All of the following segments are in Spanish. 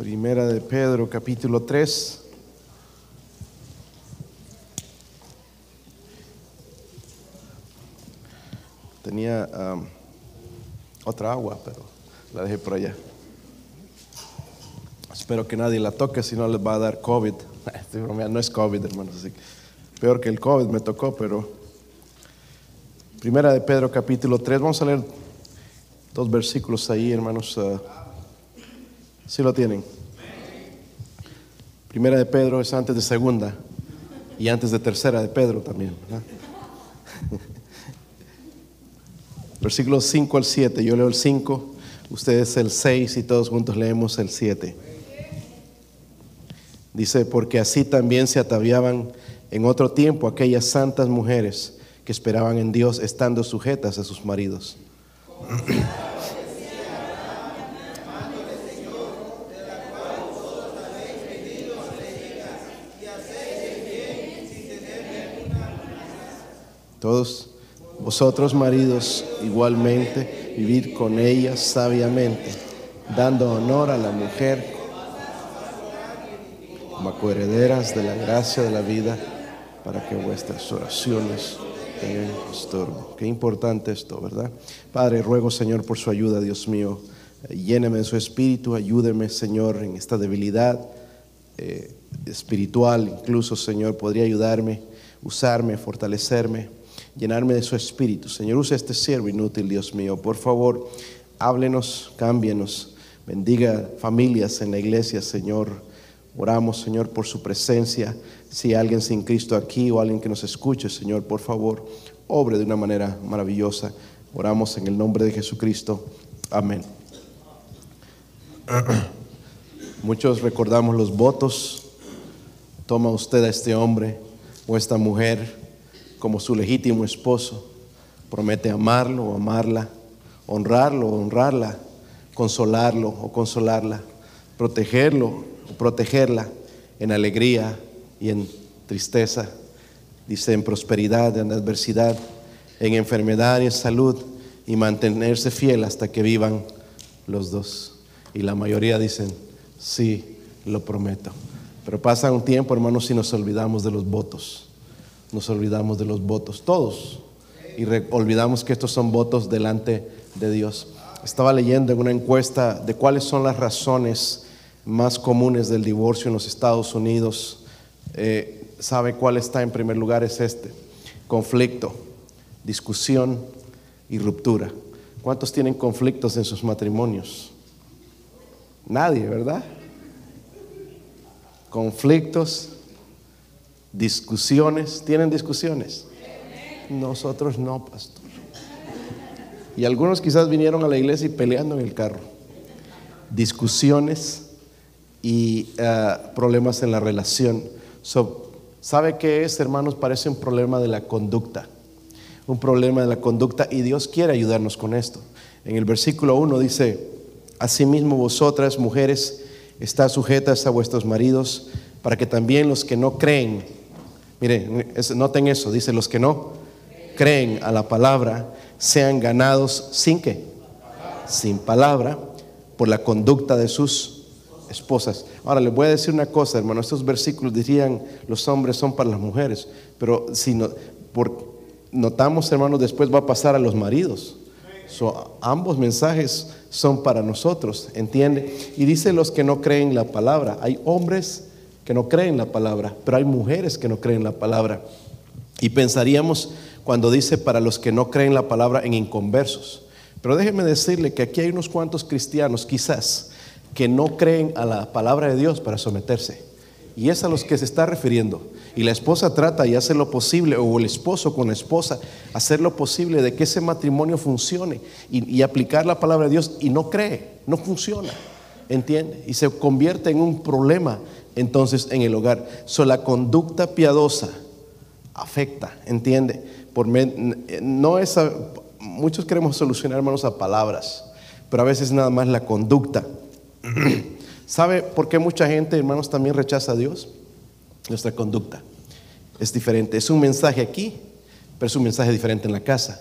Primera de Pedro, capítulo 3. Tenía um, otra agua, pero la dejé por allá. Espero que nadie la toque, si no les va a dar COVID. No es COVID, hermanos. Así que peor que el COVID me tocó, pero. Primera de Pedro, capítulo 3. Vamos a leer dos versículos ahí, hermanos. Uh, ¿Sí lo tienen? Primera de Pedro es antes de segunda y antes de tercera de Pedro también. Versículos 5 al 7. Yo leo el 5, ustedes el 6 y todos juntos leemos el 7. Dice, porque así también se ataviaban en otro tiempo aquellas santas mujeres que esperaban en Dios estando sujetas a sus maridos. Todos vosotros maridos igualmente vivir con ellas sabiamente, dando honor a la mujer como coherederas de la gracia de la vida, para que vuestras oraciones tengan estorbo. Qué importante esto, ¿verdad? Padre, ruego Señor por su ayuda, Dios mío. Lléneme de su espíritu, ayúdeme Señor en esta debilidad eh, espiritual, incluso Señor, podría ayudarme, usarme, fortalecerme llenarme de su espíritu. Señor, use este siervo inútil, Dios mío. Por favor, háblenos, cámbienos, bendiga familias en la iglesia, Señor. Oramos, Señor, por su presencia. Si hay alguien sin Cristo aquí o alguien que nos escuche, Señor, por favor, obre de una manera maravillosa. Oramos en el nombre de Jesucristo. Amén. Muchos recordamos los votos. Toma usted a este hombre o esta mujer como su legítimo esposo. Promete amarlo o amarla, honrarlo o honrarla, consolarlo o consolarla, protegerlo o protegerla en alegría y en tristeza. Dice en prosperidad, en adversidad, en enfermedad y en salud y mantenerse fiel hasta que vivan los dos. Y la mayoría dicen, sí, lo prometo. Pero pasa un tiempo, hermanos, y nos olvidamos de los votos nos olvidamos de los votos, todos, y olvidamos que estos son votos delante de Dios. Estaba leyendo en una encuesta de cuáles son las razones más comunes del divorcio en los Estados Unidos. Eh, ¿Sabe cuál está en primer lugar? Es este, conflicto, discusión y ruptura. ¿Cuántos tienen conflictos en sus matrimonios? Nadie, ¿verdad? Conflictos discusiones. ¿Tienen discusiones? Nosotros no, pastor. Y algunos quizás vinieron a la iglesia y peleando en el carro. Discusiones y eh, problemas en la relación. ¿Sabe qué es, hermanos? Parece un problema de la conducta. Un problema de la conducta y Dios quiere ayudarnos con esto. En el versículo 1 dice, Asimismo vosotras, mujeres, está sujetas a vuestros maridos, para que también los que no creen Mire, noten eso, dice, los que no creen a la palabra sean ganados sin qué? Sin palabra, por la conducta de sus esposas. Ahora les voy a decir una cosa, hermano, estos versículos dirían los hombres son para las mujeres, pero si no, por, notamos, hermanos, después va a pasar a los maridos. ambos mensajes son para nosotros, ¿entiende? Y dice los que no creen la palabra. Hay hombres que no creen la palabra, pero hay mujeres que no creen la palabra. Y pensaríamos cuando dice para los que no creen la palabra en inconversos. Pero déjeme decirle que aquí hay unos cuantos cristianos quizás que no creen a la palabra de Dios para someterse. Y es a los que se está refiriendo. Y la esposa trata y hace lo posible, o el esposo con la esposa, hacer lo posible de que ese matrimonio funcione y, y aplicar la palabra de Dios y no cree, no funciona. ¿Entiende? Y se convierte en un problema entonces en el hogar. So, la conducta piadosa afecta, ¿entiende? Por no es muchos queremos solucionar, hermanos, a palabras, pero a veces nada más la conducta. ¿Sabe por qué mucha gente, hermanos, también rechaza a Dios? Nuestra conducta es diferente. Es un mensaje aquí, pero es un mensaje diferente en la casa.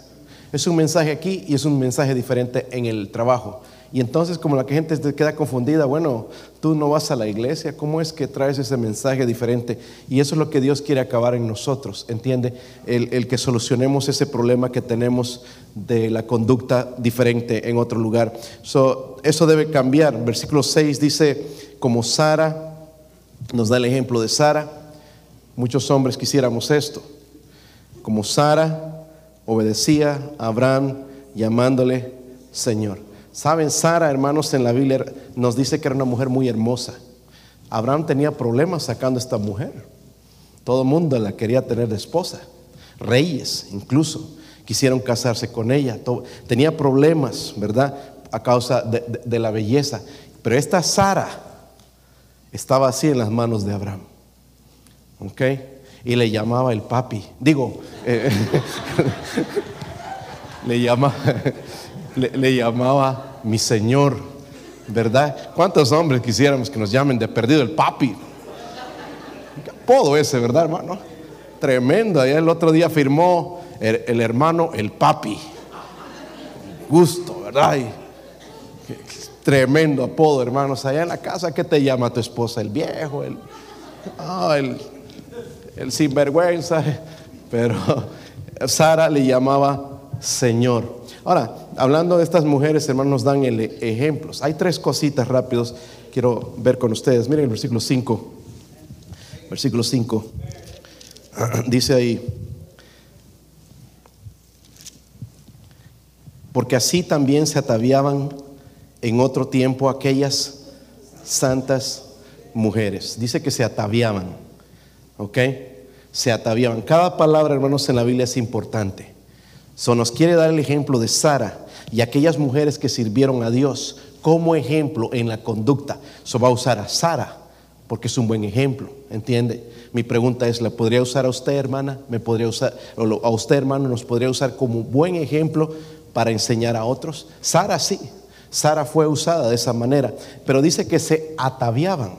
Es un mensaje aquí y es un mensaje diferente en el trabajo. Y entonces como la gente queda confundida, bueno, tú no vas a la iglesia, ¿cómo es que traes ese mensaje diferente? Y eso es lo que Dios quiere acabar en nosotros, ¿entiende? El, que solucionemos ese problema que tenemos de la conducta diferente en otro lugar. eso debe cambiar. Versículo 6 dice, como Sara, nos da el ejemplo de Sara, muchos hombres quisiéramos esto, como Sara obedecía a Abraham llamándole Señor. Saben, Sara, hermanos, en la Biblia nos dice que era una mujer muy hermosa. Abraham tenía problemas sacando a esta mujer. Todo el mundo la quería tener de esposa. Reyes incluso quisieron casarse con ella. Tenía problemas, ¿verdad? A causa de, la belleza. Pero esta Sara estaba así en las manos de Abraham. ¿Ok? Y le llamaba el papi. Digo, eh, le llamaba le, llamaba mi Señor, ¿verdad? ¿Cuántos hombres quisiéramos que nos llamen de perdido el papi? ¿Qué apodo ese, verdad, hermano? Tremendo. Allá el otro día firmó el, hermano el papi. Gusto, ¿verdad? tremendo apodo, hermanos. Allá en la casa, ¿qué te llama tu esposa? El viejo, el, ah, el, el sinvergüenza. Pero Sara le llamaba Señor. Ahora, hablando de estas mujeres, hermanos, nos dan el ejemplos. Hay tres cositas rápidos quiero ver con ustedes. Miren el versículo 5. Versículo 5. Dice ahí, porque así también se ataviaban en otro tiempo aquellas santas mujeres. Dice que se ataviaban, ¿ok? Se ataviaban. Cada palabra, hermanos, en la Biblia es importante. So nos quiere dar el ejemplo de Sara y aquellas mujeres que sirvieron a Dios como ejemplo en la conducta. So va a usar a Sara porque es un buen ejemplo, ¿entiende? Mi pregunta es, ¿la podría usar a usted, hermana? ¿Me podría usar a usted, hermano, nos podría usar como buen ejemplo para enseñar a otros? Sara sí. Sara fue usada de esa manera, pero dice que se ataviaban,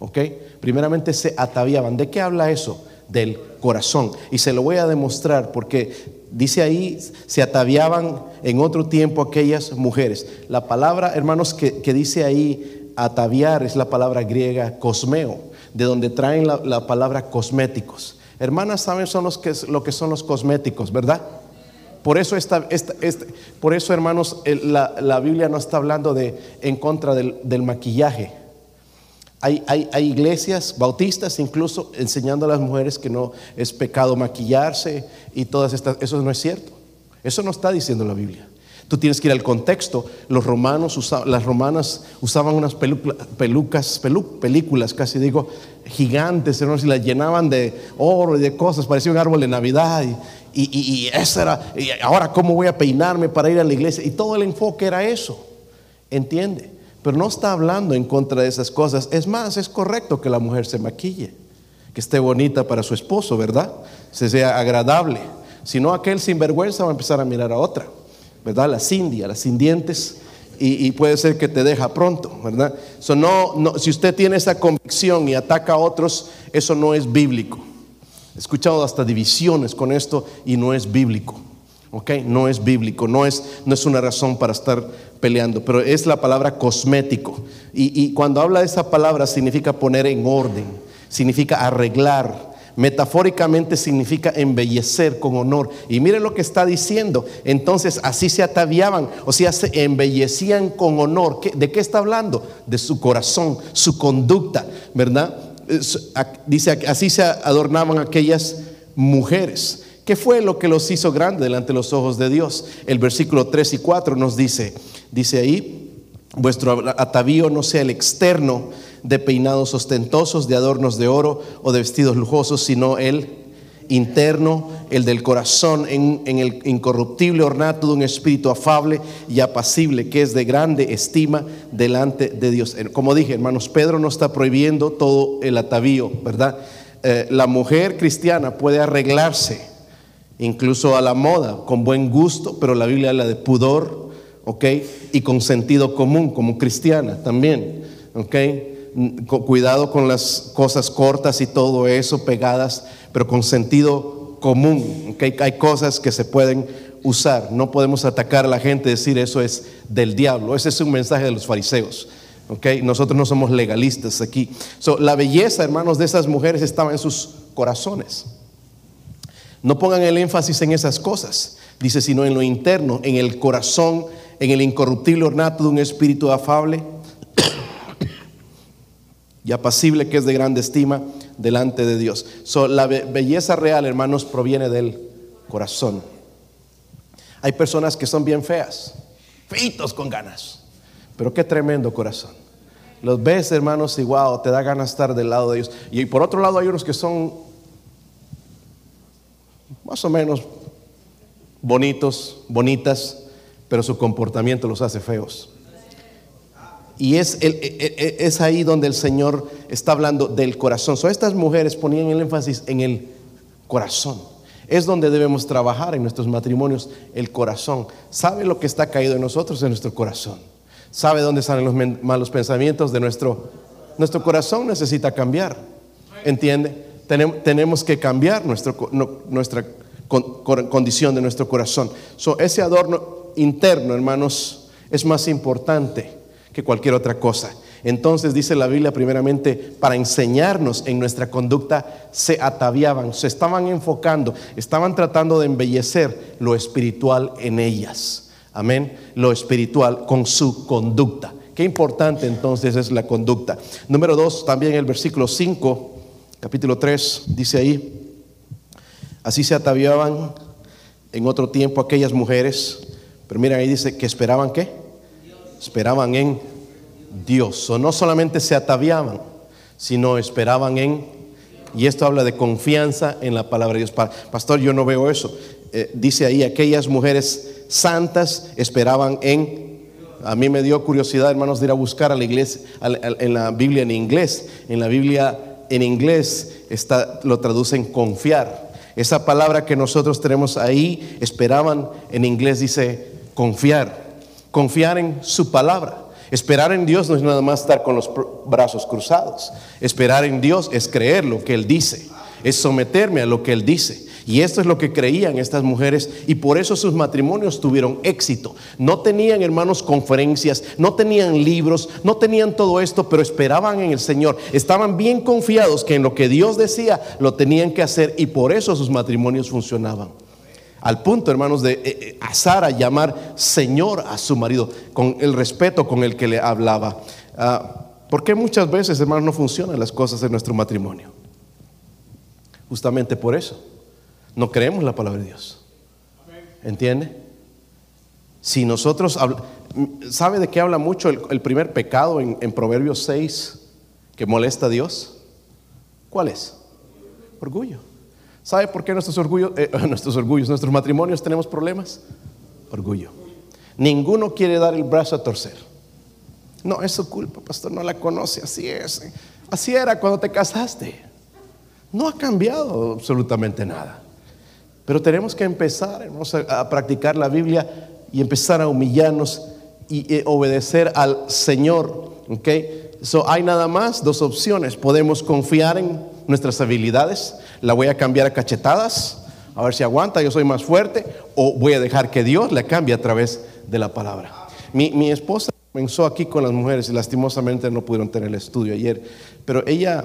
¿ok? Primeramente se ataviaban. ¿De qué habla eso? Del corazón. Y se lo voy a demostrar porque Dice ahí, se ataviaban en otro tiempo aquellas mujeres. La palabra, hermanos, que, dice ahí ataviar es la palabra griega cosmeo, de donde traen la, palabra cosméticos. Hermanas, ¿saben son los que, lo que son los cosméticos, verdad? Por eso, esta, por eso hermanos, la, Biblia no está hablando de, en contra del, del maquillaje. Hay, iglesias bautistas incluso enseñando a las mujeres que no es pecado maquillarse y todas estas. Eso no es cierto. Eso no está diciendo la Biblia. Tú tienes que ir al contexto. Los romanos las romanas usaban unas pelucas, películas, casi digo, gigantes, y las llenaban de oro y de cosas, parecía un árbol de Navidad. Y, y, eso era, y ahora cómo voy a peinarme para ir a la iglesia. Y todo el enfoque era eso. ¿Entiende? Pero no está hablando en contra de esas cosas. Es más, es correcto que la mujer se maquille, que esté bonita para su esposo, ¿verdad? Se sea agradable. Si no, aquel sinvergüenza va a empezar a mirar a otra, ¿verdad? La cindia, las sindientes, y, puede ser que te deja pronto, ¿verdad? no, no, si usted tiene esa convicción y ataca a otros, eso no es bíblico. He escuchado hasta divisiones con esto y no es bíblico. ¿Ok? No es bíblico, no es, no es una razón para estar peleando, pero es la palabra cosmético. Y, cuando habla de esa palabra significa poner en orden, significa arreglar, metafóricamente significa embellecer con honor. Y miren lo que está diciendo. Entonces así se ataviaban, o sea, se embellecían con honor. ¿De qué está hablando? De su corazón, su conducta, ¿verdad? Dice, así se adornaban aquellas mujeres. ¿Qué fue lo que los hizo grandes delante de los ojos de Dios? El versículo 3 y 4 nos dice, dice ahí, vuestro atavío no sea el externo de peinados ostentosos, de adornos de oro o de vestidos lujosos, sino el interno, el del corazón, en, en, el incorruptible ornato de un espíritu afable y apacible, que es de grande estima delante de Dios. Como dije, hermanos, Pedro no está prohibiendo todo el atavío, ¿verdad? Eh, la mujer cristiana puede arreglarse incluso a la moda, con buen gusto, pero la Biblia habla de pudor, ¿ok? Y con sentido común, como cristiana también, ¿ok? Cuidado con las cosas cortas y todo eso, pegadas, pero con sentido común, ¿ok? Hay cosas que se pueden usar. No podemos atacar a la gente y decir eso es del diablo. Ese es un mensaje de los fariseos. ¿ok? Nosotros no somos legalistas aquí. la belleza, hermanos, de esas mujeres estaba en sus corazones. No pongan el énfasis en esas cosas, dice, sino en lo interno, en el corazón, en el incorruptible ornato de un espíritu afable y apacible que es de grande estima delante de Dios. la belleza real, hermanos, proviene del corazón. Hay personas que son bien feas, feitos con ganas, pero qué tremendo corazón. Los ves, hermanos, y wow, te da ganas estar del lado de ellos. Y por otro lado hay unos que son más o menos bonitos, bonitas, pero su comportamiento los hace feos. Y es, e, e, e, es ahí donde el Señor está hablando del corazón. So, estas mujeres ponían el énfasis en el corazón. Es donde debemos trabajar en nuestros matrimonios, el corazón. ¿Sabe lo que está caído en nosotros? En nuestro corazón. ¿Sabe dónde salen los malos pensamientos de nuestro nuestro corazón necesita cambiar? ¿Entiende? Tenemos que cambiar nuestra condición de nuestro corazón. So, ese adorno interno, hermanos, es más importante que cualquier otra cosa. Entonces dice la Biblia primeramente, para enseñarnos en nuestra conducta, se ataviaban, se estaban enfocando, estaban tratando de embellecer lo espiritual en ellas. Amén. Lo espiritual con su conducta. Qué importante entonces es la conducta. Número dos, también el versículo 5 capítulo 3, dice ahí, así se ataviaban en otro tiempo aquellas mujeres, pero miren ahí dice que esperaban qué? Esperaban en Dios, o no solamente se ataviaban, sino esperaban en, y esto habla de confianza en la palabra de Dios. Pastor, yo no veo eso. Eh, dice ahí, aquellas mujeres santas esperaban en a mí me dio curiosidad, hermanos, de ir a buscar a la iglesia, en la Biblia en inglés. En la Biblia en inglés está, lo traducen confiar. Esa palabra que nosotros tenemos ahí, esperaban, en inglés dice confiar. Confiar en su palabra. Esperar en Dios no es nada más estar con los brazos cruzados. Esperar en Dios es creer lo que Él dice, es someterme a lo que Él dice. Y esto es lo que creían estas mujeres y por eso sus matrimonios tuvieron éxito. No tenían hermanos conferencias, no tenían libros, no tenían todo esto, pero esperaban en el Señor. Estaban bien confiados que en lo que Dios decía lo tenían que hacer y por eso sus matrimonios funcionaban. Al punto, hermanos, de eh, eh, a llamar Señor a su marido con el respeto con el que le hablaba. Ah, porque muchas veces, hermanos, no funcionan las cosas en nuestro matrimonio? Justamente por eso. No creemos la palabra de Dios. ¿Entiende? Si nosotros, ¿sabe de qué habla mucho el, primer pecado en, Proverbios 6 que molesta a Dios? ¿Cuál es? Orgullo. ¿Sabe por qué nuestros orgullos, eh, nuestros orgullos, nuestros matrimonios tenemos problemas? Orgullo. Ninguno quiere dar el brazo a torcer. No, es su culpa, pastor, no la conoce, así es. Así era cuando te casaste. No ha cambiado absolutamente nada. Pero tenemos que empezar a, practicar la Biblia y empezar a humillarnos y, eh, obedecer al Señor. ¿okay? So, hay nada más dos opciones. Podemos confiar en nuestras habilidades. La voy a cambiar a cachetadas, a ver si aguanta, yo soy más fuerte. O voy a dejar que Dios la cambie a través de la palabra. Mi, mi esposa comenzó aquí con las mujeres y lastimosamente no pudieron tener el estudio ayer. Pero ella,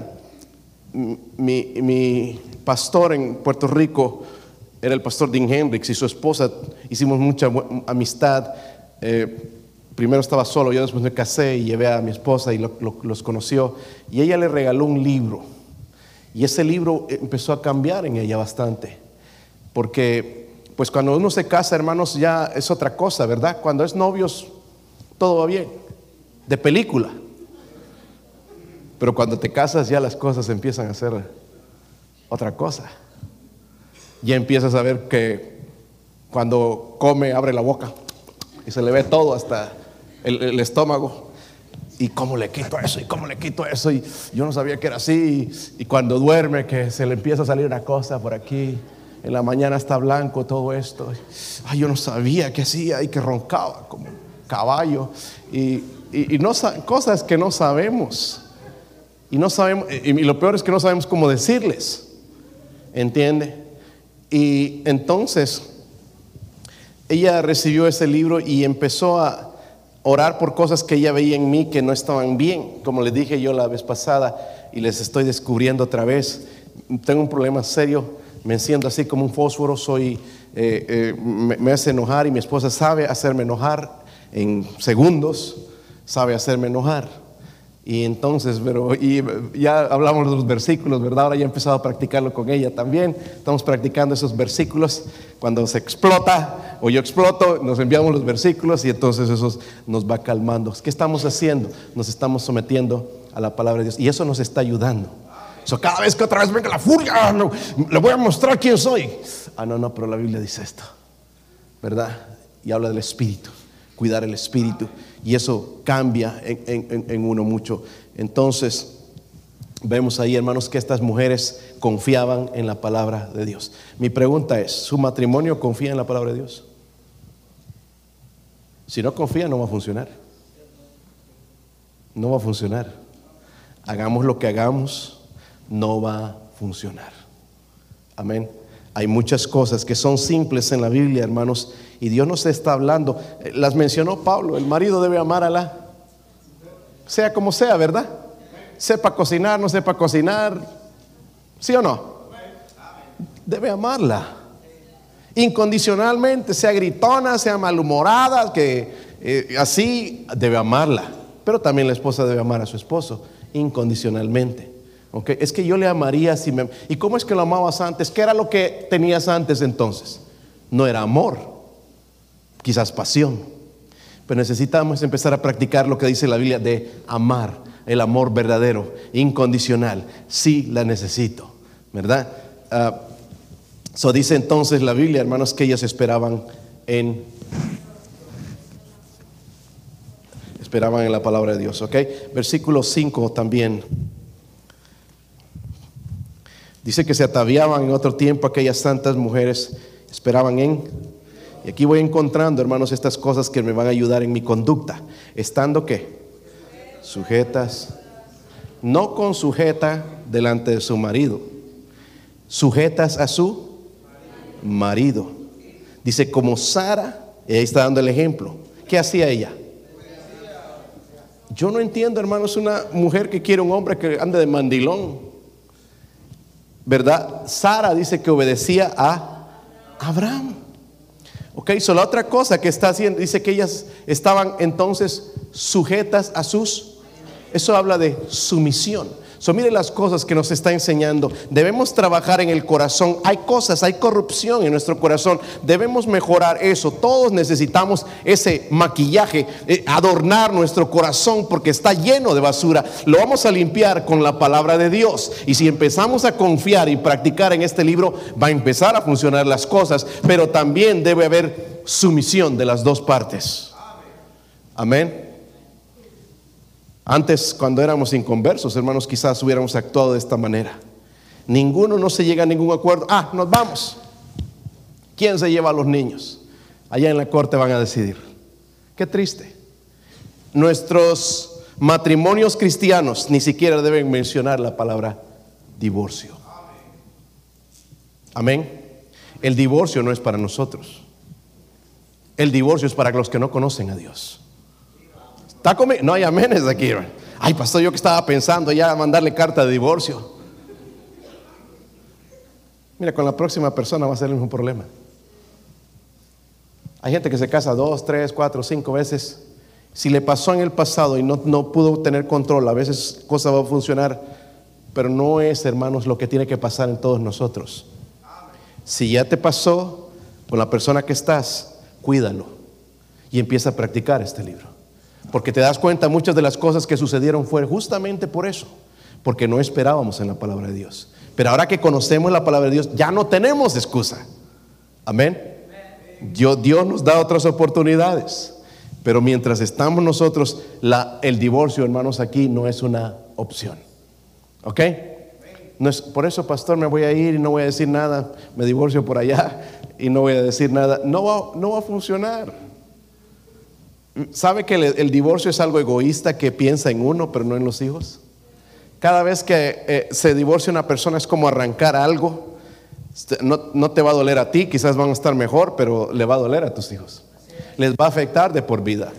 mi, mi pastor en Puerto Rico, era el pastor Dean Hendricks y su esposa, hicimos mucha amistad. Eh, primero estaba solo, yo después me casé y llevé a mi esposa y los conoció. Y ella le regaló un libro. Y ese libro empezó a cambiar en ella bastante. Porque, pues cuando uno se casa, hermanos, ya es otra cosa, ¿verdad? Cuando es novios, todo va bien. De película. Pero cuando te casas, ya las cosas empiezan a ser otra cosa ya empiezas a ver que cuando come abre la boca y se le ve todo hasta el, estómago. ¿Y cómo le quito eso? ¿Y cómo le quito eso? Y yo no sabía que era así. Y cuando duerme, que se le empieza a salir una cosa por aquí. En la mañana está blanco todo esto. Ay, yo no sabía que hacía y que roncaba como caballo. Y, y, no, cosas que no sabemos. Y no sabemos, y lo peor es que no sabemos cómo decirles. ¿Entiende? Y entonces, ella recibió ese libro y empezó a orar por cosas que ella veía en mí que no estaban bien, como les dije yo la vez pasada y les estoy descubriendo otra vez. Tengo un problema serio, me enciendo así como un fósforo, soy, eh, eh, me, me hace enojar y mi esposa sabe hacerme enojar en segundos, sabe hacerme enojar. Y entonces, pero y ya hablamos de los versículos, ¿verdad? Ahora ya he empezado a practicarlo con ella también. Estamos practicando esos versículos. Cuando se explota o yo exploto, nos enviamos los versículos y entonces eso nos va calmando. ¿Qué estamos haciendo? Nos estamos sometiendo a la palabra de Dios y eso nos está ayudando. So, cada vez que otra vez venga la furia, no, le voy a mostrar quién soy. Ah, no, no, pero la Biblia dice esto, ¿verdad? Y habla del Espíritu, cuidar el Espíritu y eso cambia en, uno mucho. Entonces, vemos ahí, hermanos, que estas mujeres confiaban en la palabra de Dios. Mi pregunta es, ¿su matrimonio confía en la palabra de Dios? Si no confía, no va a funcionar. No va a funcionar. Hagamos lo que hagamos, no va a funcionar. Amén. Hay muchas cosas que son simples en la Biblia, hermanos, y Dios nos está hablando. Eh, las mencionó Pablo, el marido debe amar a la, sea como sea, ¿verdad? Sepa cocinar, no sepa cocinar, ¿sí o no? Debe amarla. Incondicionalmente, sea gritona, sea malhumorada, que eh, así debe amarla. Pero también la esposa debe amar a su esposo incondicionalmente. Okay. Es que yo le amaría si me... ¿Y cómo es que lo amabas antes? ¿Qué era lo que tenías antes entonces? No era amor quizás pasión. Pero necesitamos empezar a practicar lo que dice la Biblia de amar, el amor verdadero, incondicional. Sí la necesito, ¿verdad? Eso ah, dice entonces la Biblia, hermanos, que ellos esperaban en esperaban en la palabra de Dios, ¿ok? Versículo 5 también. Dice que se ataviaban en otro tiempo aquellas santas mujeres, esperaban en y aquí voy encontrando, hermanos, estas cosas que me van a ayudar en mi conducta. Estando qué? Sujetas. No con sujeta delante de su marido. Sujetas a su marido. Dice, como Sara, y ahí está dando el ejemplo. ¿Qué hacía ella? Yo no entiendo, hermanos, una mujer que quiere un hombre que ande de mandilón. ¿Verdad? Sara dice que obedecía a Abraham. Ok, so la otra cosa que está haciendo, dice que ellas estaban entonces sujetas a sus, eso habla de sumisión. So, mire las cosas que nos está enseñando. Debemos trabajar en el corazón. Hay cosas, hay corrupción en nuestro corazón. Debemos mejorar eso. Todos necesitamos ese maquillaje, eh, adornar nuestro corazón porque está lleno de basura. Lo vamos a limpiar con la palabra de Dios. Y si empezamos a confiar y practicar en este libro, va a empezar a funcionar las cosas. Pero también debe haber sumisión de las dos partes. Amén. Antes, cuando éramos inconversos, hermanos, quizás hubiéramos actuado de esta manera. Ninguno no se llega a ningún acuerdo. Ah, nos vamos. ¿Quién se lleva a los niños? Allá en la corte van a decidir. Qué triste. Nuestros matrimonios cristianos ni siquiera deben mencionar la palabra divorcio. Amén. El divorcio no es para nosotros. El divorcio es para los que no conocen a Dios. ¿Está? No hay amenes aquí. Ay, pastor, yo que estaba pensando ya mandarle carta de divorcio. Mira, con la próxima persona va a ser el mismo problema. Hay gente que se casa dos, tres, cuatro, cinco veces. Si le pasó en el pasado y no, no pudo tener control, a veces cosa va a funcionar, pero no es, hermanos, lo que tiene que pasar en todos nosotros. Si ya te pasó con la persona que estás, cuídalo y empieza a practicar este libro. Porque te das cuenta, muchas de las cosas que sucedieron fue justamente por eso, porque no esperábamos en la palabra de Dios. Pero ahora que conocemos la palabra de Dios, ya no tenemos excusa. Amén. Dios, nos da otras oportunidades. Pero mientras estamos nosotros, la, el divorcio, hermanos, aquí no es una opción. ¿Ok? No es, por eso, pastor, me voy a ir y no voy a decir nada. Me divorcio por allá y no voy a decir nada. No no va a funcionar. ¿Sabe que el, divorcio es algo egoísta que piensa en uno, pero no en los hijos? Cada vez que eh, se divorcia una persona es como arrancar algo Este, no, no te va a doler a ti, quizás van a estar mejor, pero le va a doler a tus hijos. Les va a afectar de por vida.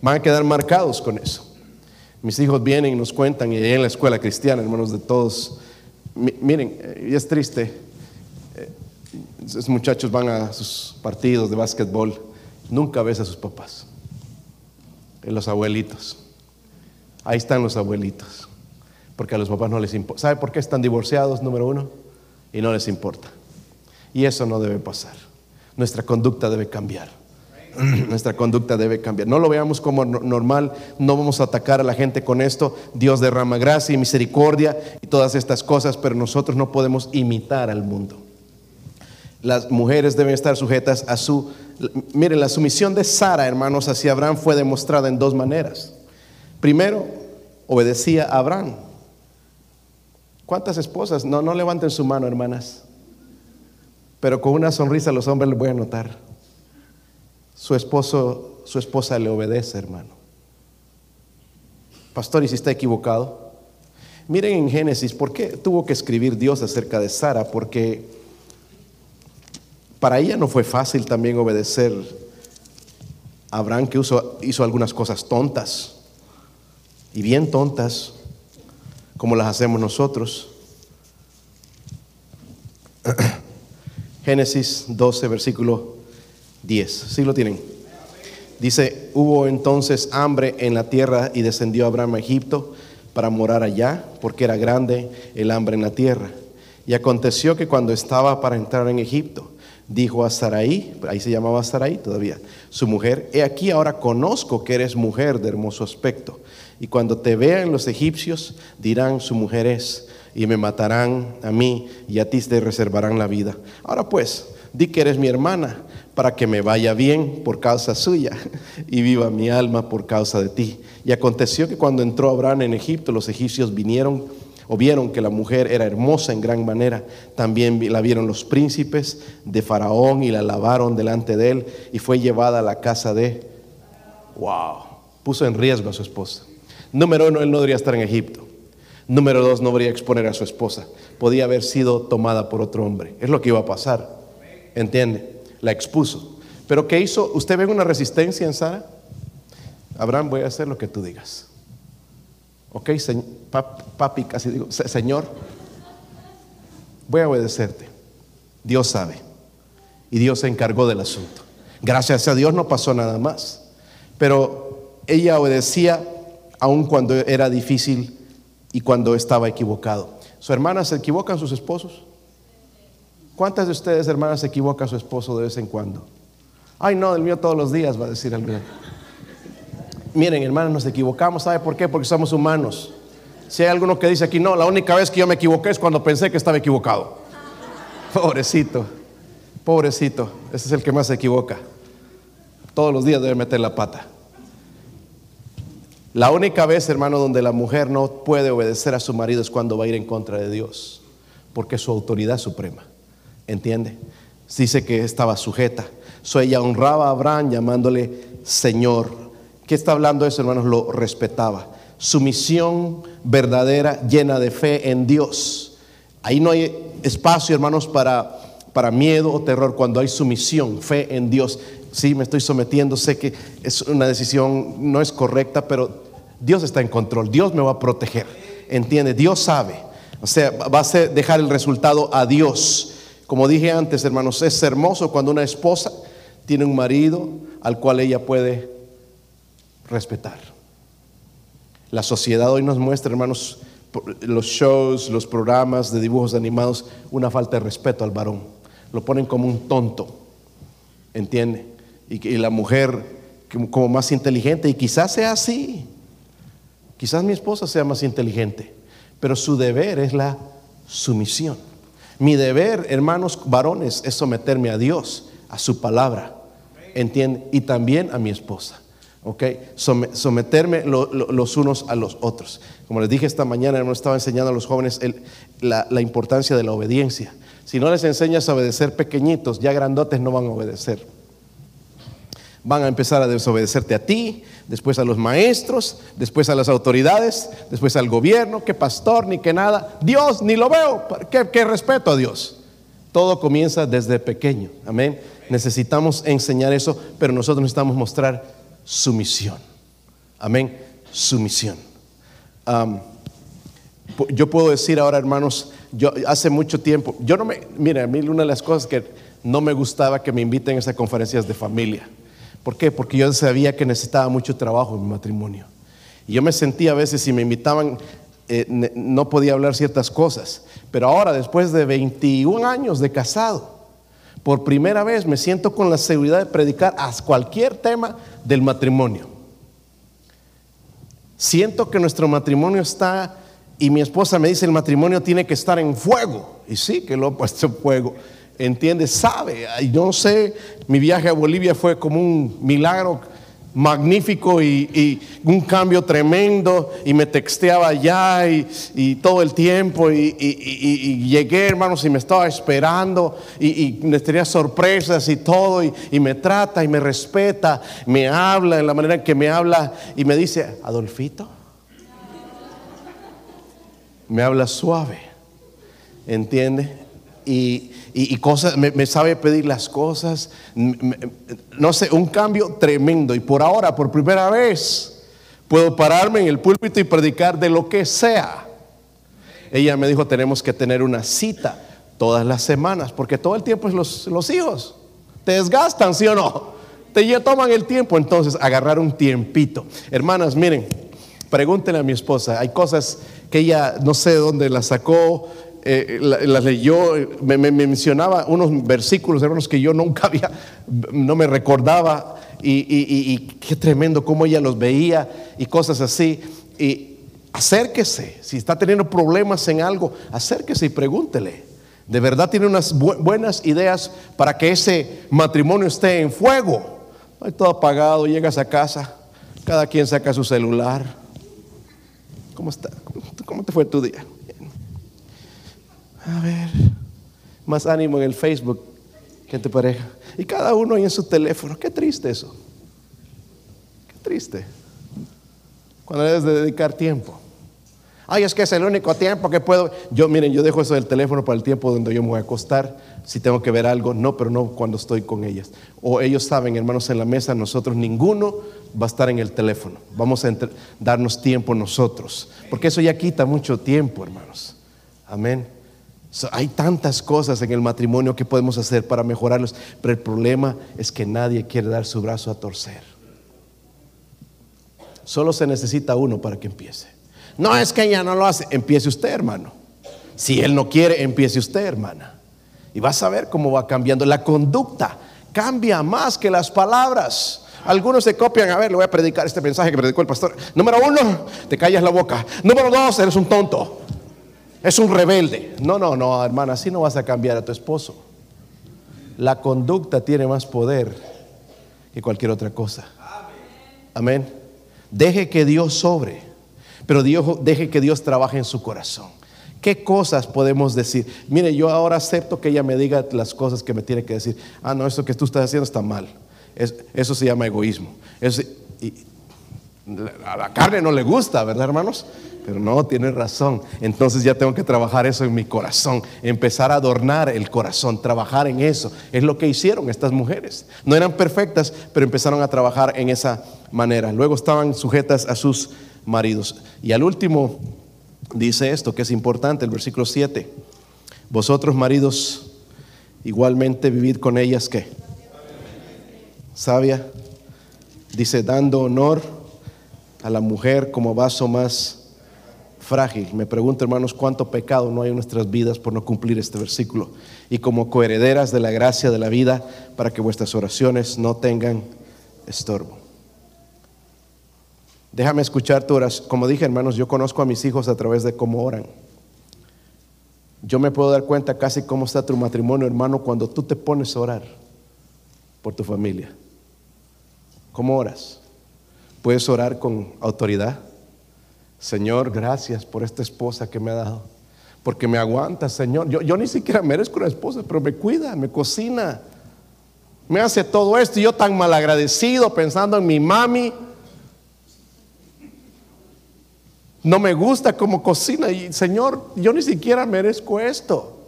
Van a quedar marcados con eso. Mis hijos vienen y nos cuentan, y en la escuela cristiana, hermanos de todos, miren, eh, y es triste, eh, esos muchachos van a sus partidos de básquetbol, nunca ves a sus papás, en los abuelitos. Ahí están los abuelitos, porque a los papás no les importa. ¿Sabe por qué están divorciados, número uno? Y no les importa. Y eso no debe pasar. Nuestra conducta debe cambiar. Nuestra conducta debe cambiar. No lo veamos como normal, no vamos a atacar a la gente con esto. Dios derrama gracia y misericordia y todas estas cosas, pero nosotros no podemos imitar al mundo. Las mujeres deben estar sujetas a su... Miren, la sumisión de Sara, hermanos, hacia Abraham fue demostrada en dos maneras. Primero, obedecía a Abraham. ¿Cuántas esposas? No, no levanten su mano, hermanas. Pero con una sonrisa los hombres les voy a notar. Su esposo, su esposa le obedece, hermano. Pastor, ¿y si está equivocado? Miren en Génesis, ¿por qué tuvo que escribir Dios acerca de Sara? Porque para ella no fue fácil también obedecer a Abraham, que hizo algunas cosas tontas y bien tontas, como las hacemos nosotros. Génesis 12, versículo 10. ¿Sí lo tienen? Dice, hubo entonces hambre en la tierra y descendió Abraham a Egipto para morar allá, porque era grande el hambre en la tierra. Y aconteció que cuando estaba para entrar en Egipto, dijo a Sarai, ahí se llamaba Sarai todavía, su mujer, he aquí ahora conozco que eres mujer de hermoso aspecto, y cuando te vean los egipcios dirán su mujer es, y me matarán a mí, y a ti te reservarán la vida. Ahora pues, di que eres mi hermana, para que me vaya bien por causa suya, y viva mi alma por causa de ti. Y aconteció que cuando entró Abraham en Egipto, los egipcios vinieron o vieron que la mujer era hermosa en gran manera, también la vieron los príncipes de Faraón y la lavaron delante de él y fue llevada a la casa de... ¡Wow! Puso en riesgo a su esposa. Número uno, él no debería estar en Egipto. Número dos, no debería exponer a su esposa. Podía haber sido tomada por otro hombre. Es lo que iba a pasar. ¿Entiende? La expuso. Pero ¿qué hizo? ¿Usted ve una resistencia en Sara? Abraham, voy a hacer lo que tú digas. Ok, papi, casi digo, Señor, voy a obedecerte. Dios sabe. Y Dios se encargó del asunto. Gracias a Dios no pasó nada más. Pero ella obedecía aun cuando era difícil y cuando estaba equivocado. ¿Su hermana se equivocan sus esposos? ¿Cuántas de ustedes, hermanas, se equivoca a su esposo de vez en cuando? Ay, no, del mío todos los días, va a decir alguien. Miren, hermanos, nos equivocamos. ¿Sabe por qué? Porque somos humanos. Si hay alguno que dice aquí, no, la única vez que yo me equivoqué es cuando pensé que estaba equivocado. Pobrecito, pobrecito. Ese es el que más se equivoca. Todos los días debe meter la pata. La única vez, hermano, donde la mujer no puede obedecer a su marido es cuando va a ir en contra de Dios, porque es su autoridad suprema. ¿Entiende? Dice que estaba sujeta. So ella honraba a Abraham llamándole Señor. ¿Qué está hablando eso, hermanos? Lo respetaba. Sumisión verdadera, llena de fe en Dios. Ahí no hay espacio, hermanos, para, para miedo o terror cuando hay sumisión, fe en Dios. Sí, me estoy sometiendo, sé que es una decisión, no es correcta, pero Dios está en control, Dios me va a proteger. ¿Entiende? Dios sabe. O sea, va a dejar el resultado a Dios. Como dije antes, hermanos, es hermoso cuando una esposa tiene un marido al cual ella puede respetar. La sociedad hoy nos muestra, hermanos, los shows, los programas de dibujos animados, una falta de respeto al varón. Lo ponen como un tonto, ¿entiende? Y, la mujer como más inteligente, y quizás sea así. Quizás mi esposa sea más inteligente, pero su deber es la sumisión. Mi deber, hermanos varones, es someterme a Dios, a su palabra. ¿Entiende? Y también a mi esposa. ¿Ok? Someterme los unos a los otros. Como les dije esta mañana, hermano, estaba enseñando a los jóvenes la, importancia de la obediencia. Si no les enseñas a obedecer pequeñitos, ya grandotes no van a obedecer. Van a empezar a desobedecerte a ti, después a los maestros, después a las autoridades, después al gobierno, que pastor, ni que nada. Dios, ni lo veo. ¿Qué, respeto a Dios? Todo comienza desde pequeño. Amén. Necesitamos enseñar eso, pero nosotros necesitamos mostrar sumisión. Amén. Sumisión. Yo puedo decir ahora, hermanos, yo hace mucho tiempo, yo no me, mira, a mí una de las cosas que no me gustaba que me inviten a esas conferencias de familia. ¿Por qué? Porque yo sabía que necesitaba mucho trabajo en mi matrimonio. Y yo me sentía a veces, si me invitaban, eh, no podía hablar ciertas cosas. Pero ahora, después de 21 años de casado, por primera vez me siento con la seguridad de predicar a cualquier tema del matrimonio. Siento que nuestro matrimonio está, y mi esposa me dice, el matrimonio tiene que estar en fuego. Y sí, que lo he puesto en fuego. Entiende, sabe. Yo no sé, mi viaje a Bolivia fue como un milagro magnífico y, un cambio tremendo. Y me texteaba allá y, todo el tiempo. Y, llegué, hermanos, y me estaba esperando. Y, me tenía sorpresas y todo. Y, y me trata y me respeta. Me habla en la manera en que me habla. Y me dice, Adolfito. Me habla suave. ¿Entiende? Y, y- y cosas, me, me sabe pedir las cosas. Me- no sé, un cambio tremendo. Y por ahora, por primera vez, puedo pararme en el púlpito y predicar de lo que sea. Ella me dijo, tenemos que tener una cita todas las semanas, porque todo el tiempo es los, los hijos. Te desgastan, ¿sí o no? Te lle- toman el tiempo, entonces agarrar un tiempito. Hermanas, miren, pregúntenle a mi esposa, hay cosas que ella no sé de dónde las sacó, eh, la- las leyó, me, me- me mencionaba unos versículos, hermanos, que yo nunca había, no me recordaba, y, qué tremendo cómo ella los veía y cosas así. Y acérquese, si está teniendo problemas en algo, acérquese y pregúntele. De verdad tiene unas bu- buenas ideas para que ese matrimonio esté en fuego. Hay todo apagado, llegas a casa, cada quien saca su celular. ¿Cómo está? ¿Cómo, cómo te fue tu día? A ver, más ánimo en el Facebook que en tu pareja. Y cada uno ahí en su teléfono. Qué triste eso. Qué triste. Cuando debes de dedicar tiempo. Ay, es que es el único tiempo que puedo. Yo, miren, yo dejo eso del teléfono para el tiempo donde yo me voy a acostar. Si tengo que ver algo, no, pero no cuando estoy con ellas. O ellos saben, hermanos, en la mesa, nosotros ninguno va a estar en el teléfono. Vamos a darnos tiempo nosotros. Porque eso ya quita mucho tiempo, hermanos. Amén. Hay tantas cosas en el matrimonio que podemos hacer para mejorarlos, pero el problema es que nadie quiere dar su brazo a torcer. Solo se necesita uno para que empiece. No es que ella no lo hace, empiece usted, hermano. Si él no quiere, empiece usted, hermana. Y vas a ver cómo va cambiando. La conducta cambia más que las palabras. Algunos se copian, a ver, le voy a predicar este mensaje que predicó el pastor. Número uno, te callas la boca. Número dos, eres un tonto. Es un rebelde. No, no, no, hermana, así no vas a cambiar a tu esposo. La conducta tiene más poder que cualquier otra cosa. Amén. Deje que Dios sobre, pero Dios, deje que Dios trabaje en su corazón. ¿Qué cosas podemos decir? Mire, yo ahora acepto que ella me diga las cosas que me tiene que decir. Ah, no, eso que tú estás haciendo está mal. Es- eso se llama egoísmo. Y- a la carne no le gusta, ¿verdad, hermanos? Pero no, tiene razón. Entonces ya tengo que trabajar eso en mi corazón, empezar a adornar el corazón, trabajar en eso. Es lo que hicieron estas mujeres. No eran perfectas, pero empezaron a trabajar en esa manera. Luego estaban sujetas a sus maridos. Y al último dice esto, que es importante, el versículo 7. Vosotros maridos, igualmente vivid con ellas, ¿qué? Sabia. Dice, dando honor a la mujer como vaso más frágil. Me pregunto, hermanos, cuánto pecado no hay en nuestras vidas por no cumplir este versículo. Y como coherederas de la gracia de la vida, para que vuestras oraciones no tengan estorbo. Déjame escuchar tu oración. Como dije, hermanos, yo conozco a mis hijos a través de cómo oran. Yo me puedo dar cuenta casi cómo está tu matrimonio, hermano, cuando tú te pones a orar por tu familia. ¿Cómo oras? Puedes orar con autoridad. Señor, gracias por esta esposa que me ha dado. Porque me aguanta, Señor. Yo, yo ni siquiera merezco una esposa, pero me cuida, me cocina. Me hace todo esto y yo tan malagradecido pensando en mi mami. No me gusta como cocina y Señor, yo ni siquiera merezco esto.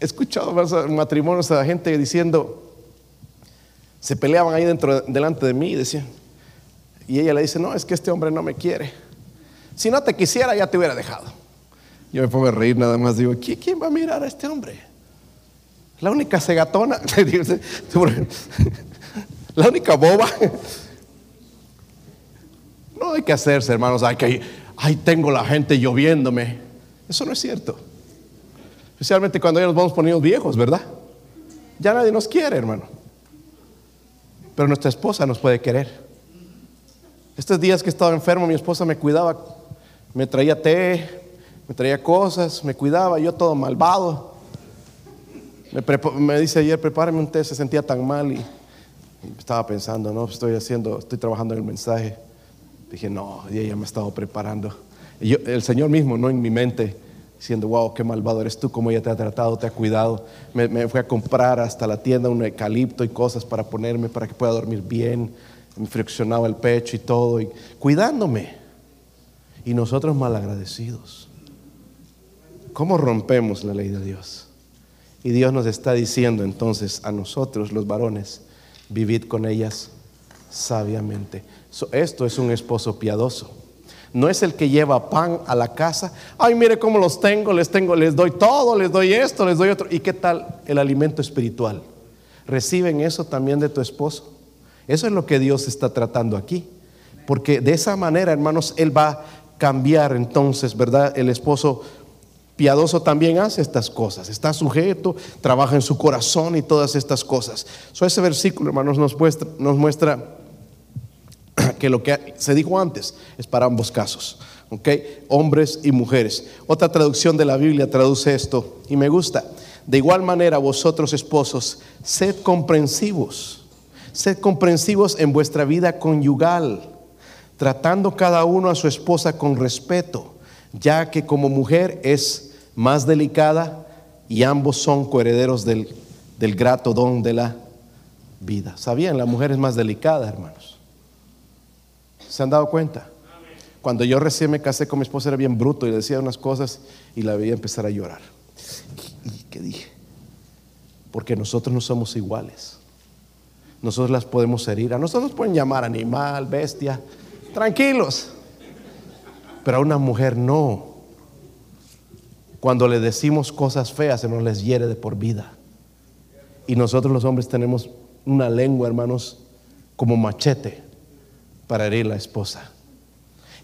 He escuchado matrimonios a la gente diciendo, se peleaban ahí dentro, delante de mí y decían, y ella le dice, no, es que este hombre no me quiere. Si no te quisiera, ya te hubiera dejado. Yo me pongo a reír nada más, digo, ¿quién va a mirar a este hombre? La única cegatona, la única boba. No hay que hacerse, hermanos, hay que, ahí tengo la gente lloviéndome. Eso no es cierto. Especialmente cuando ya nos vamos poniendo viejos, ¿verdad? Ya nadie nos quiere, hermano. Pero nuestra esposa nos puede querer. Estos días que estaba enfermo, mi esposa me cuidaba, me traía té, me traía cosas, me cuidaba, yo todo malvado. Me, dice ayer, prepárame un té, se sentía tan mal y, estaba pensando, no, estoy haciendo, estoy trabajando en el mensaje. Dije, no, y ella me estaba preparando. Y el Señor mismo, no en mi mente, diciendo, wow, qué malvado eres tú, cómo ella te ha tratado, te ha cuidado. Me, me a comprar hasta la tienda un eucalipto y cosas para ponerme, para que pueda dormir bien. Me friccionaba el pecho y todo, y cuidándome. Y nosotros malagradecidos. ¿Cómo rompemos la ley de Dios? Y Dios nos está diciendo entonces a nosotros, los varones, vivid con ellas sabiamente. esto es un esposo piadoso no es el que lleva pan a la casa. Ay, mire cómo los tengo, les tengo, les doy todo, les doy esto, les doy otro. ¿Y qué tal el alimento espiritual? ¿Reciben eso también de tu esposo? Eso es lo que Dios está tratando aquí. Porque de esa manera, hermanos, Él va a cambiar entonces, ¿verdad? El esposo piadoso también hace estas cosas. Está sujeto, trabaja en su corazón y todas estas cosas. So, ese versículo, hermanos, nos muestra, nos muestra que lo que se dijo antes es para ambos casos, ¿ok? Hombres y mujeres. Otra traducción de la Biblia traduce esto y me gusta. De igual manera, vosotros esposos, sed comprensivos, sed comprensivos en vuestra vida conyugal, tratando cada uno a su esposa con respeto, ya que como mujer es más delicada y ambos son coherederos del, del grato don de la vida. ¿Sabían? La mujer es más delicada, hermanos. ¿Se han dado cuenta? Cuando yo recién me casé con mi esposa era bien bruto y le decía unas cosas y la veía empezar a llorar. ¿Y qué dije? Porque nosotros no somos iguales. Nosotros las podemos herir. A nosotros pueden llamar animal, bestia. Tranquilos. Pero a una mujer no. Cuando le decimos cosas feas se nos les hiere de por vida. Y nosotros los hombres tenemos una lengua, hermanos, como machete para herir a la esposa.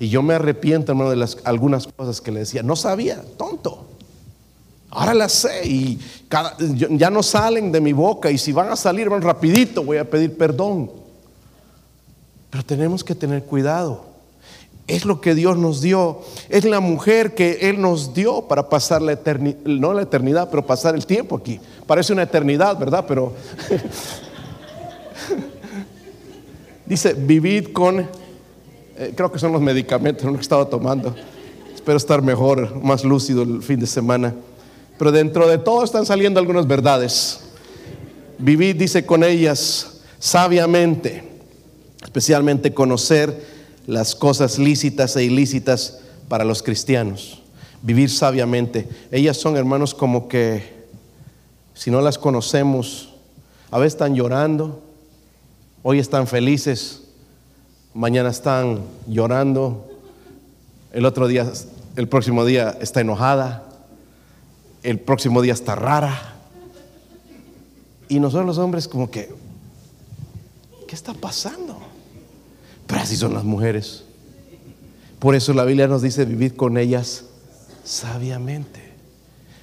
Y yo me arrepiento, hermano, de las, algunas cosas que le decía. No sabía, tonto. Ahora las sé y ya no salen de mi boca. Y si van a salir, van rapidito, voy a pedir perdón. Pero tenemos que tener cuidado. Es lo que Dios nos dio. Es la mujer que Él nos dio para pasar la eternidad, no la eternidad, pero pasar el tiempo aquí. Parece una eternidad, ¿verdad? Pero Dice, vivid con, eh, creo que son los medicamentos que estaba tomando. Espero estar mejor, más lúcido el fin de semana. Pero dentro de todo están saliendo algunas verdades. Vivid, dice, con ellas sabiamente, especialmente conocer las cosas lícitas e ilícitas para los cristianos. Vivir sabiamente. Ellas son hermanos como que, si no las conocemos, a veces están llorando, Hoy están felices, mañana están llorando, el otro día, el próximo día está enojada, el próximo día está rara. Y nosotros los hombres como que, ¿qué está pasando? Pero así son las mujeres. Por eso la Biblia nos dice vivir con ellas sabiamente.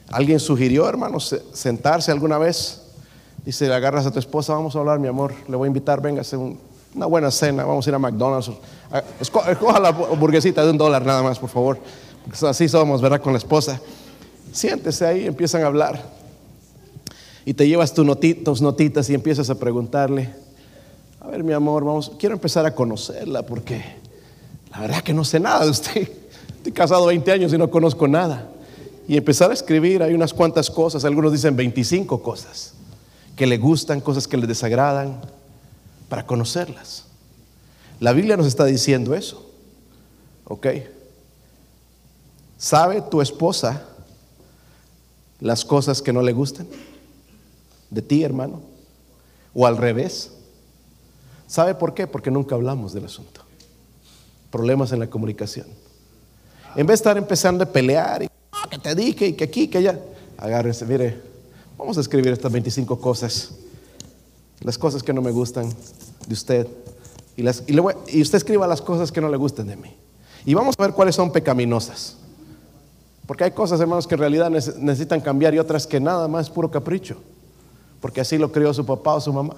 ¿Alguien sugirió, hermanos, sentarse alguna vez? Dice, agarras a tu esposa, vamos a hablar, mi amor, le voy a invitar, venga hacer una buena cena, vamos a ir a McDonald's. Escoja la burguesita de un dólar nada más, por favor. Porque así somos, ¿verdad? Con la esposa. Siéntese ahí, empiezan a hablar. Y te llevas tus notitas y empiezas a preguntarle, a ver, mi amor, vamos, quiero empezar a conocerla porque la verdad que no sé nada de usted. Estoy casado 20 años y no conozco nada. Y empezar a escribir, hay unas cuantas cosas, algunos dicen 25 cosas que le gustan, cosas que le desagradan, para conocerlas. La Biblia nos está diciendo eso. ¿Ok? ¿Sabe tu esposa las cosas que no le gustan de ti, hermano, o al revés. ¿Sabe por qué? Porque nunca hablamos del asunto. Problemas en la comunicación. En vez de estar empezando a pelear y que te dije y que aquí, que allá, agárrese, mire, vamos a escribir estas 25 cosas, las cosas que no me gustan de usted, y, y usted escriba las cosas que no le gustan de mí. Y vamos a ver cuáles son pecaminosas. Porque hay cosas, hermanos, que en realidad necesitan cambiar y otras que nada más es puro capricho. Porque así lo crió su papá o su mamá.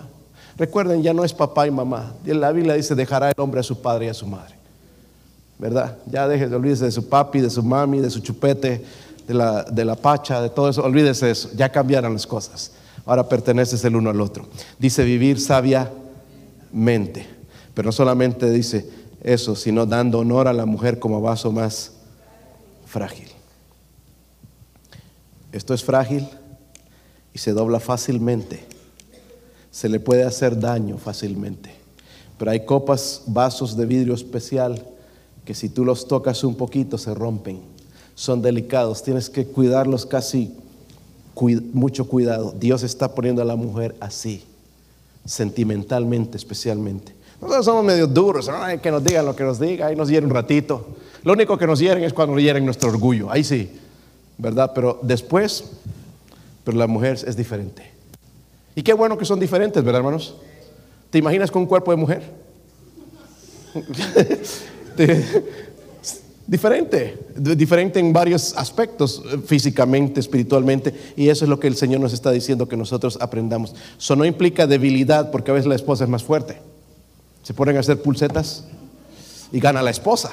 Recuerden, ya no es papá y mamá. La Biblia dice, dejará el hombre a su padre y a su madre. ¿Verdad? Ya deje, olvídese de su papi, de su mami, de su chupete, de la, de la pacha, de todo eso. Olvídese de eso. Ya cambiaron las cosas. Ahora perteneces el uno al otro. Dice vivir sabiamente. Pero no solamente dice eso, sino dando honor a la mujer como vaso más frágil. Esto es frágil y se dobla fácilmente. Se le puede hacer daño fácilmente. Pero hay copas, vasos de vidrio especial que si tú los tocas un poquito se rompen. Son delicados, tienes que cuidarlos casi mucho cuidado. Dios está poniendo a la mujer así, sentimentalmente especialmente. Nosotros somos medio duros, hay que nos digan lo que nos diga, ahí nos hieren un ratito. Lo único que nos hieren es cuando hieren nuestro orgullo, ahí sí, ¿verdad? Pero después, pero la mujer es diferente. Y qué bueno que son diferentes, ¿verdad, hermanos? ¿Te imaginas con un cuerpo de mujer? diferente, diferente en varios aspectos, físicamente, espiritualmente, y eso es lo que el Señor nos está diciendo que nosotros aprendamos. Eso no implica debilidad, porque a veces la esposa es más fuerte. Se ponen a hacer pulsetas y gana la esposa.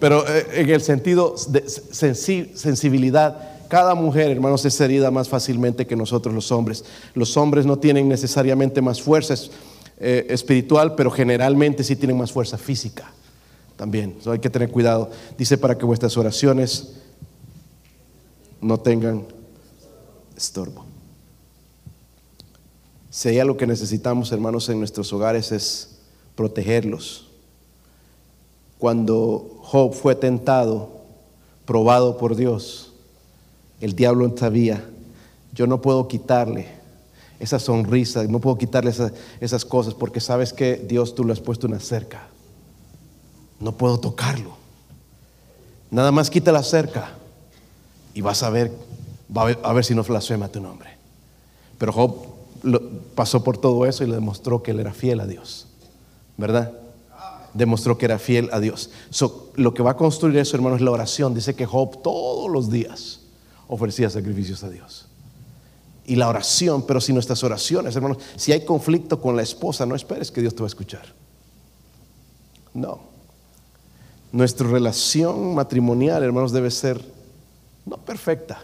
Pero, eh, en el sentido de sensibilidad, cada mujer, hermanos, es herida más fácilmente que nosotros los hombres. Los hombres no tienen necesariamente más fuerza eh, espiritual, pero generalmente sí tienen más fuerza física también. hay que tener cuidado. Dice para que vuestras oraciones no tengan estorbo. Si hay algo que necesitamos, hermanos, en nuestros hogares es protegerlos. Cuando Job fue tentado, probado por Dios, el diablo sabía, yo no puedo quitarle esa sonrisa, no puedo quitarle esas, cosas porque sabes que Dios tú le has puesto una cerca. No puedo tocarlo. Nada más quita la cerca y vas a ver, va a ver, a ver si no blasfema tu nombre. Pero Job pasó por todo eso y le demostró que él era fiel a Dios. ¿Verdad? Demostró que era fiel a Dios. lo que va a construir eso, hermano, es la oración. Dice que Job todos los días ofrecía sacrificios a Dios. Y la oración, pero si nuestras oraciones, hermanos, si hay conflicto con la esposa, no esperes que Dios te va a escuchar. No. Nuestra relación matrimonial, hermanos, debe ser no perfecta,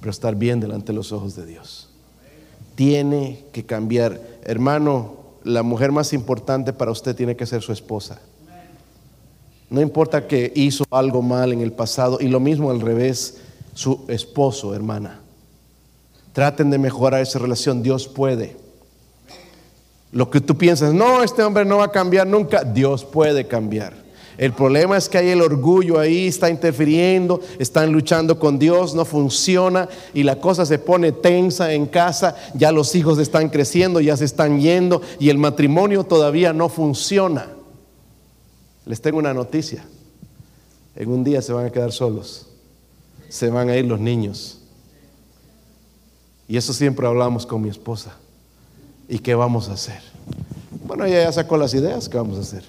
pero estar bien delante de los ojos de Dios tiene que cambiar. Hermano, la mujer más importante para usted tiene que ser su esposa. No importa que hizo algo mal en el pasado y lo mismo al revés, su esposo, hermana. Traten de mejorar esa relación, Dios puede. Lo que tú piensas, no, este hombre no va a cambiar nunca, Dios puede cambiar. El problema es que hay el orgullo ahí, está interfiriendo, están luchando con Dios, no funciona y la cosa se pone tensa en casa, ya los hijos están creciendo, ya se están yendo y el matrimonio todavía no funciona. Les tengo una noticia, en un día se van a quedar solos, se van a ir los niños. Y eso siempre hablamos con mi esposa. ¿Y qué vamos a hacer? Bueno, ella ya sacó las ideas, ¿qué vamos a hacer?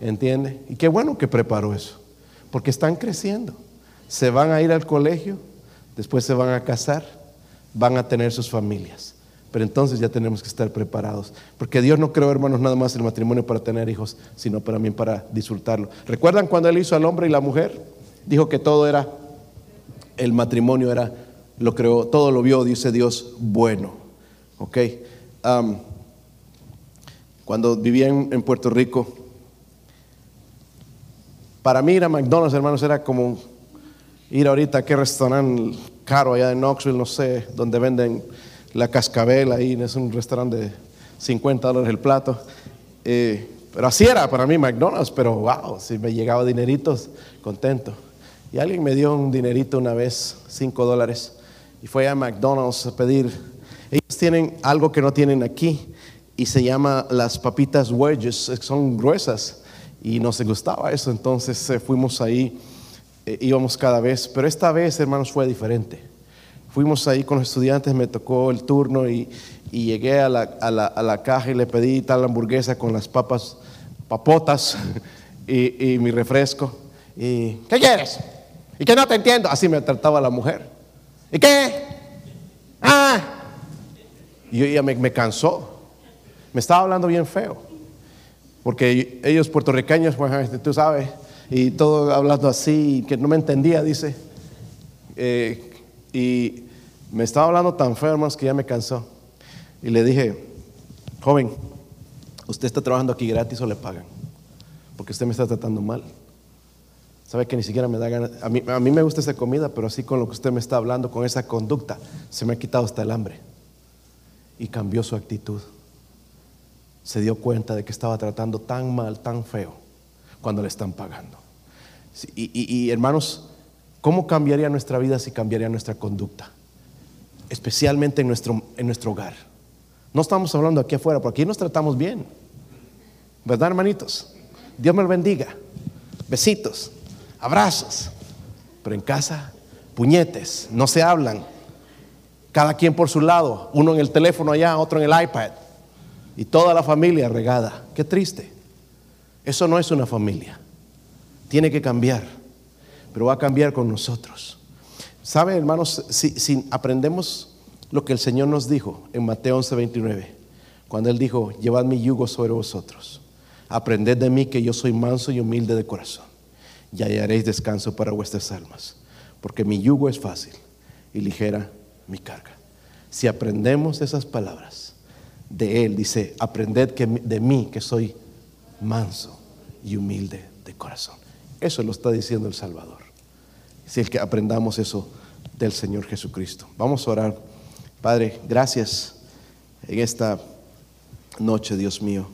¿Entiende? Y qué bueno que preparó eso, porque están creciendo. Se van a ir al colegio, después se van a casar, van a tener sus familias. Pero entonces ya tenemos que estar preparados. Porque Dios no creó, hermanos, nada más el matrimonio para tener hijos, sino también para disfrutarlo. ¿Recuerdan cuando Él hizo al hombre y la mujer? Dijo que todo era, el matrimonio era, lo creó, todo lo vio, dice Dios, bueno. ¿Ok? cuando vivía en Puerto Rico, para mí ir a McDonald's, hermanos, era como ir ahorita a qué restaurante caro allá en Knoxville, no sé, donde venden la cascabel ahí, es un restaurante de 50 dólares el plato. Eh, pero así era para mí McDonald's, pero wow, si me llegaba dineritos, contento. Y alguien me dio un dinerito una vez, cinco dólares, y fue a McDonald's a pedir. Ellos tienen algo que no tienen aquí y se llama las papitas wedges, son gruesas y nos gustaba eso, entonces eh, fuimos ahí, eh, íbamos cada vez, pero esta vez, hermanos, fue diferente. Fuimos ahí con los estudiantes, me tocó el turno y, y llegué a la, a, la, a la, caja y le pedí tal hamburguesa con las papas, papotas y, y mi refresco. Y, ¿Qué quieres? ¿Y qué no te entiendo? Así me trataba la mujer. ¿Y qué? Ah. Y ella me, me cansó. Me estaba hablando bien feo. Porque ellos puertorriqueños, tú sabes, y todo hablando así, que no me entendía, dice. Eh, y me estaba hablando tan feo, hermanos, que ya me cansó. Y le dije, joven, ¿usted está trabajando aquí gratis o le pagan? Porque usted me está tratando mal. Sabe que ni siquiera me da ganas. A mí, a mí me gusta esa comida, pero así con lo que usted me está hablando, con esa conducta, se me ha quitado hasta el hambre. Y cambió su actitud. Se dio cuenta de que estaba tratando tan mal, tan feo, cuando le están pagando. Y, y, y hermanos, ¿cómo cambiaría nuestra vida si cambiaría nuestra conducta? Especialmente en nuestro, en nuestro hogar. No estamos hablando aquí afuera, porque aquí nos tratamos bien. ¿Verdad, hermanitos? Dios me lo bendiga. Besitos, abrazos. Pero en casa, puñetes, no se hablan. Cada quien por su lado, uno en el teléfono allá, otro en el iPad. Y toda la familia regada. Qué triste. Eso no es una familia. Tiene que cambiar. Pero va a cambiar con nosotros. ¿Sabe, hermanos? Si, si aprendemos lo que el Señor nos dijo en Mateo 11, 29, cuando Él dijo, llevad mi yugo sobre vosotros, aprended de mí que yo soy manso y humilde de corazón, y hallaréis descanso para vuestras almas, porque mi yugo es fácil y ligera mi carga. Si aprendemos esas palabras de Él, dice, aprended que, de mí que soy manso y humilde de corazón. Eso lo está diciendo el Salvador. Es que aprendamos eso del Señor Jesucristo. Vamos a orar. Padre, gracias en esta noche, Dios mío.